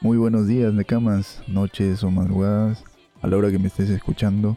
Muy buenos días, Nekamas, noches o madrugadas, a la hora que me estés escuchando.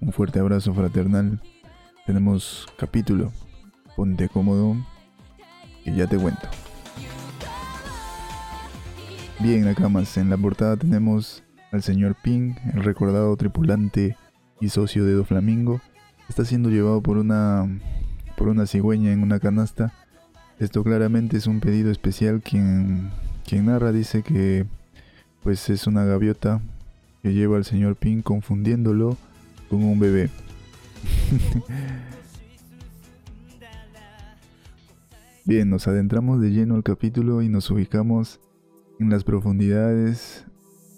Un fuerte abrazo fraternal. Tenemos capítulo. Ponte cómodo, y ya te cuento. Bien, Nakamas, en la portada tenemos al señor Ping, el recordado tripulante y socio de Do Flamingo. Está siendo llevado por una, por una cigüeña en una canasta. Esto claramente es un pedido especial. Quien, narra dice que pues es una gaviota que lleva al señor Ping confundiéndolo con un bebé. Bien, nos adentramos de lleno al capítulo y nos ubicamos en las profundidades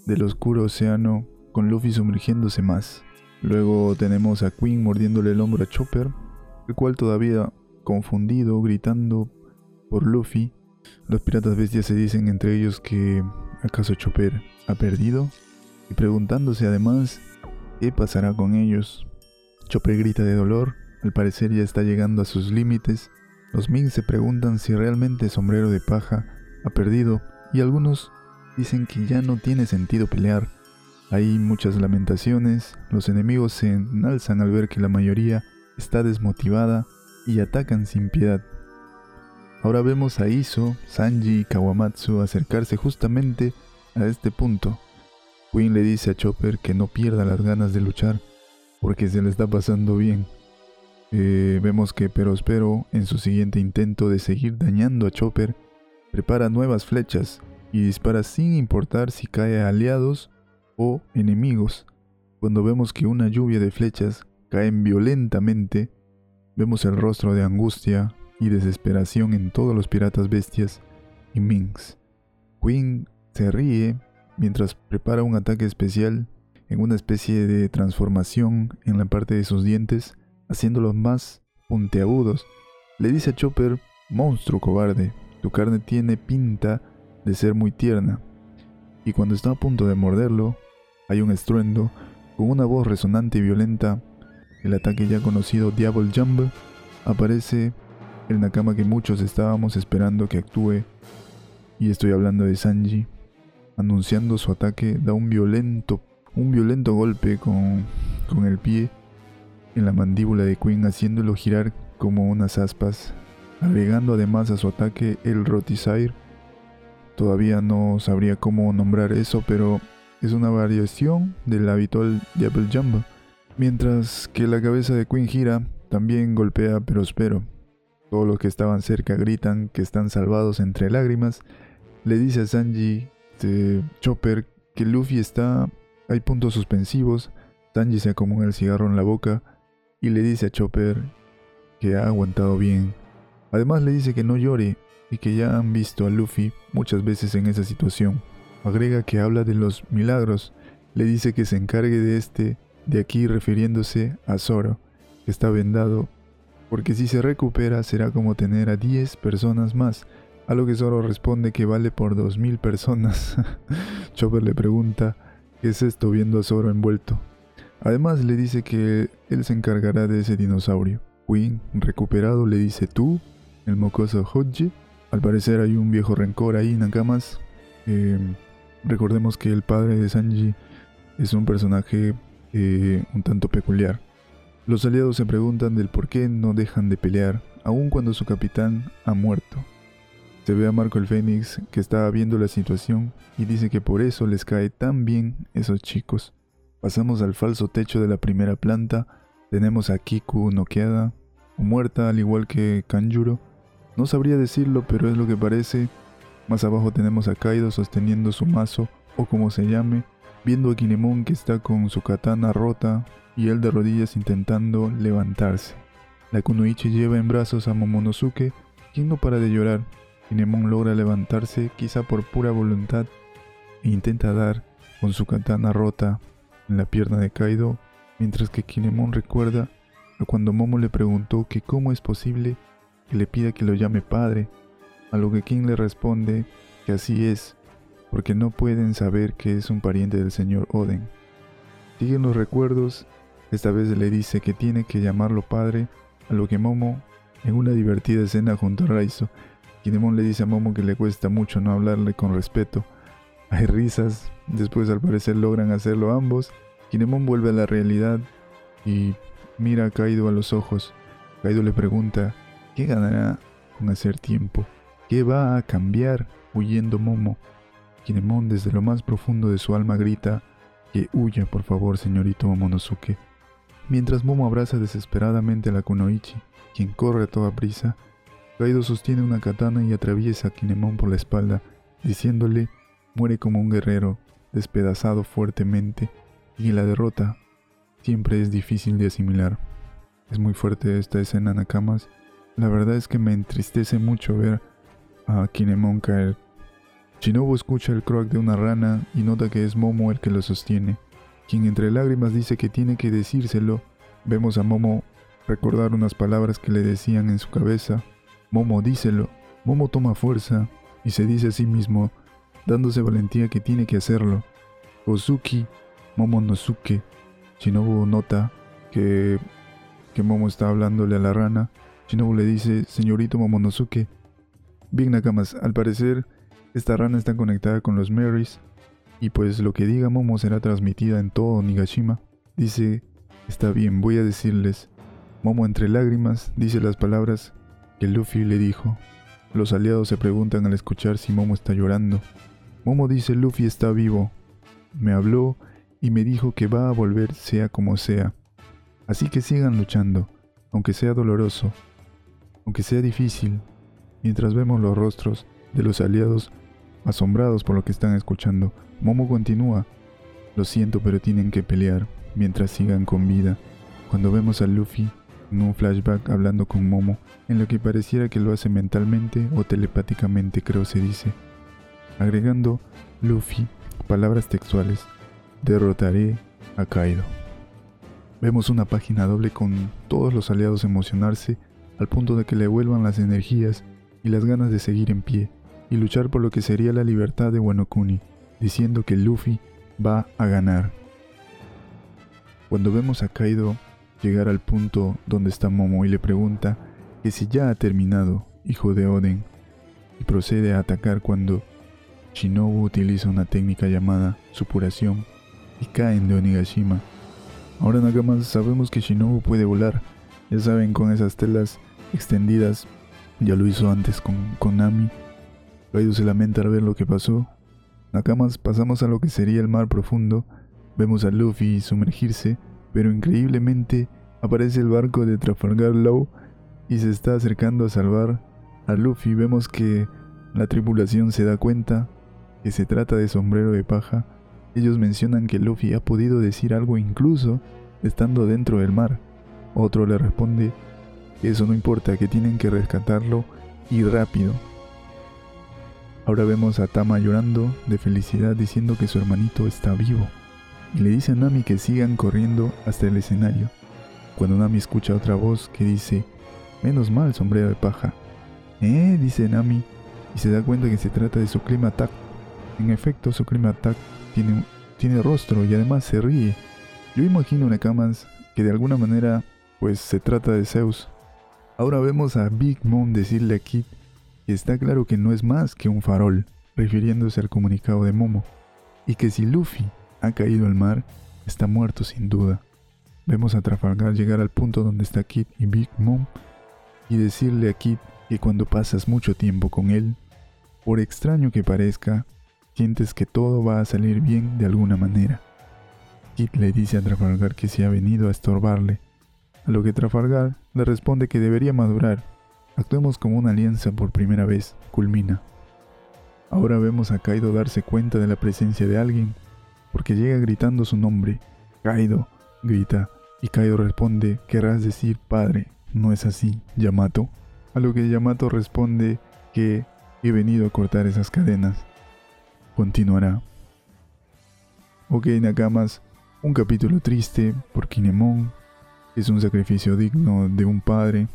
del oscuro océano con Luffy sumergiéndose más. Luego tenemos a Queen mordiéndole el hombro a Chopper, el cual todavía confundido, gritando por Luffy. Los piratas bestias se dicen entre ellos que ¿Acaso Chopper ha perdido? Y preguntándose además qué pasará con ellos. Chopper grita de dolor, al parecer ya está llegando a sus límites. Los Ming se preguntan si realmente Sombrero de Paja ha perdido y algunos dicen que ya no tiene sentido pelear. Hay muchas lamentaciones, los enemigos se enalzan al ver que la mayoría está desmotivada y atacan sin piedad. Ahora vemos a Iso, Sanji y Kawamatsu acercarse justamente a este punto. Queen le dice a Chopper que no pierda las ganas de luchar porque se le está pasando bien. Eh, vemos que Perospero, en su siguiente intento de seguir dañando a Chopper, prepara nuevas flechas y dispara sin importar si cae a aliados o enemigos. Cuando vemos que una lluvia de flechas caen violentamente, vemos el rostro de angustia, y desesperación en todos los piratas bestias y Minx. Queen se ríe mientras prepara un ataque especial en una especie de transformación en la parte de sus dientes, haciéndolos más puntiagudos. Le dice a Chopper, monstruo cobarde, tu carne tiene pinta de ser muy tierna. Y cuando está a punto de morderlo, hay un estruendo, con una voz resonante y violenta, el ataque ya conocido Diablo Jump aparece el Nakama que muchos estábamos esperando que actúe, y estoy hablando de Sanji, anunciando su ataque, da un violento, un violento golpe con, con el pie en la mandíbula de Queen, haciéndolo girar como unas aspas, agregando además a su ataque el Rotisire. Todavía no sabría cómo nombrar eso, pero es una variación del habitual Double Jump. Mientras que la cabeza de Queen gira, también golpea pero espero. Todos los que estaban cerca gritan que están salvados entre lágrimas. Le dice a Sanji Chopper que Luffy está... Hay puntos suspensivos. Sanji se acomoda el cigarro en la boca y le dice a Chopper que ha aguantado bien. Además le dice que no llore y que ya han visto a Luffy muchas veces en esa situación. Agrega que habla de los milagros. Le dice que se encargue de este de aquí refiriéndose a Zoro, que está vendado porque si se recupera será como tener a 10 personas más, a lo que Zoro responde que vale por 2000 personas. Chopper le pregunta qué es esto viendo a Zoro envuelto. Además le dice que él se encargará de ese dinosaurio. Queen, recuperado, le dice tú, el mocoso Hodge. Al parecer hay un viejo rencor ahí, Nakamas. Eh, recordemos que el padre de Sanji es un personaje eh, un tanto peculiar. Los aliados se preguntan del por qué no dejan de pelear, aun cuando su capitán ha muerto. Se ve a Marco el Fénix que está viendo la situación y dice que por eso les cae tan bien esos chicos. Pasamos al falso techo de la primera planta, tenemos a Kiku noqueada o muerta al igual que Kanjuro. No sabría decirlo, pero es lo que parece. Más abajo tenemos a Kaido sosteniendo su mazo o como se llame, viendo a Kinemon que está con su katana rota y él de rodillas intentando levantarse. La Kunoichi lleva en brazos a Momonosuke, quien no para de llorar. Kinemon logra levantarse, quizá por pura voluntad, e intenta dar con su katana rota en la pierna de Kaido, mientras que Kinemon recuerda a cuando Momo le preguntó que cómo es posible que le pida que lo llame padre, a lo que King le responde que así es, porque no pueden saber que es un pariente del señor Oden. Siguen los recuerdos esta vez le dice que tiene que llamarlo padre, a lo que Momo, en una divertida escena junto a Raizo, Kinemon le dice a Momo que le cuesta mucho no hablarle con respeto. Hay risas, después al parecer logran hacerlo ambos. Kinemon vuelve a la realidad y mira a Kaido a los ojos. Kaido le pregunta, ¿qué ganará con hacer tiempo? ¿Qué va a cambiar huyendo Momo? Kinemon desde lo más profundo de su alma grita, que huya por favor señorito Momonosuke. Mientras Momo abraza desesperadamente a la Kunoichi, quien corre a toda prisa, Kaido sostiene una katana y atraviesa a Kinemon por la espalda, diciéndole, muere como un guerrero, despedazado fuertemente, y la derrota siempre es difícil de asimilar. Es muy fuerte esta escena, Nakamas. La verdad es que me entristece mucho ver a Kinemon caer. Shinobu escucha el croak de una rana y nota que es Momo el que lo sostiene, quien entre lágrimas dice que tiene que decírselo. Vemos a Momo recordar unas palabras que le decían en su cabeza. Momo, díselo. Momo toma fuerza y se dice a sí mismo, dándose valentía que tiene que hacerlo. Ozuki, Momo Nosuke. Shinobu nota que, que Momo está hablándole a la rana. Shinobu le dice, señorito Momonosuke. Bien Nakamas, al parecer esta rana está conectada con los Marys y pues lo que diga Momo será transmitida en todo Nigashima. Dice, está bien, voy a decirles. Momo entre lágrimas dice las palabras que Luffy le dijo. Los aliados se preguntan al escuchar si Momo está llorando. Momo dice Luffy está vivo. Me habló y me dijo que va a volver sea como sea. Así que sigan luchando, aunque sea doloroso, aunque sea difícil, mientras vemos los rostros de los aliados asombrados por lo que están escuchando. Momo continúa. Lo siento, pero tienen que pelear mientras sigan con vida. Cuando vemos a Luffy en un flashback hablando con Momo, en lo que pareciera que lo hace mentalmente o telepáticamente, creo se dice. Agregando Luffy, palabras textuales derrotaré a Kaido. Vemos una página doble con todos los aliados emocionarse al punto de que le vuelvan las energías y las ganas de seguir en pie y luchar por lo que sería la libertad de Wano Kuni, diciendo que Luffy va a ganar. Cuando vemos a Kaido llegar al punto donde está Momo y le pregunta que si ya ha terminado, hijo de Oden, y procede a atacar cuando Shinobu utiliza una técnica llamada supuración y caen de Onigashima. Ahora nada más sabemos que Shinobu puede volar. Ya saben, con esas telas extendidas. Ya lo hizo antes con Konami. Kaido se lamenta al ver lo que pasó. Nakamas pasamos a lo que sería el mar profundo. Vemos a Luffy sumergirse, pero increíblemente aparece el barco de Trafalgar Law y se está acercando a salvar a Luffy. Vemos que la tripulación se da cuenta que se trata de sombrero de paja ellos mencionan que Luffy ha podido decir algo incluso estando dentro del mar. Otro le responde eso no importa, que tienen que rescatarlo y rápido. Ahora vemos a Tama llorando de felicidad diciendo que su hermanito está vivo. Y le dice a Nami que sigan corriendo hasta el escenario. Cuando Nami escucha otra voz que dice, menos mal sombrero de paja. ¿Eh? dice Nami y se da cuenta que se trata de su clima attack. En efecto, su clima attack tiene, tiene rostro y además se ríe. Yo imagino Nekamas que de alguna manera pues se trata de Zeus. Ahora vemos a Big Mom decirle a Kid que está claro que no es más que un farol, refiriéndose al comunicado de Momo, y que si Luffy ha caído al mar, está muerto sin duda. Vemos a Trafalgar llegar al punto donde está Kid y Big Mom y decirle a Kid que cuando pasas mucho tiempo con él, por extraño que parezca, sientes que todo va a salir bien de alguna manera. Kit le dice a Trafalgar que se ha venido a estorbarle, a lo que Trafalgar le responde que debería madurar. Actuemos como una alianza por primera vez, culmina. Ahora vemos a Kaido darse cuenta de la presencia de alguien, porque llega gritando su nombre. Kaido, grita, y Kaido responde, querrás decir padre, no es así, Yamato. A lo que Yamato responde que he venido a cortar esas cadenas continuará. Ok, Nakamas, un capítulo triste por Kinemon, es un sacrificio digno de un padre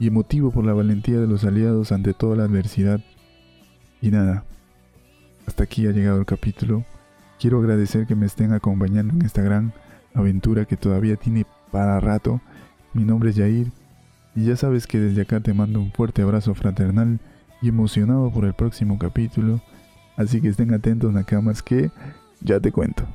y emotivo por la valentía de los aliados ante toda la adversidad. Y nada, hasta aquí ha llegado el capítulo. Quiero agradecer que me estén acompañando en esta gran aventura que todavía tiene para rato. Mi nombre es Yair y ya sabes que desde acá te mando un fuerte abrazo fraternal y emocionado por el próximo capítulo. Así que estén atentos, Nakamas, que ya te cuento.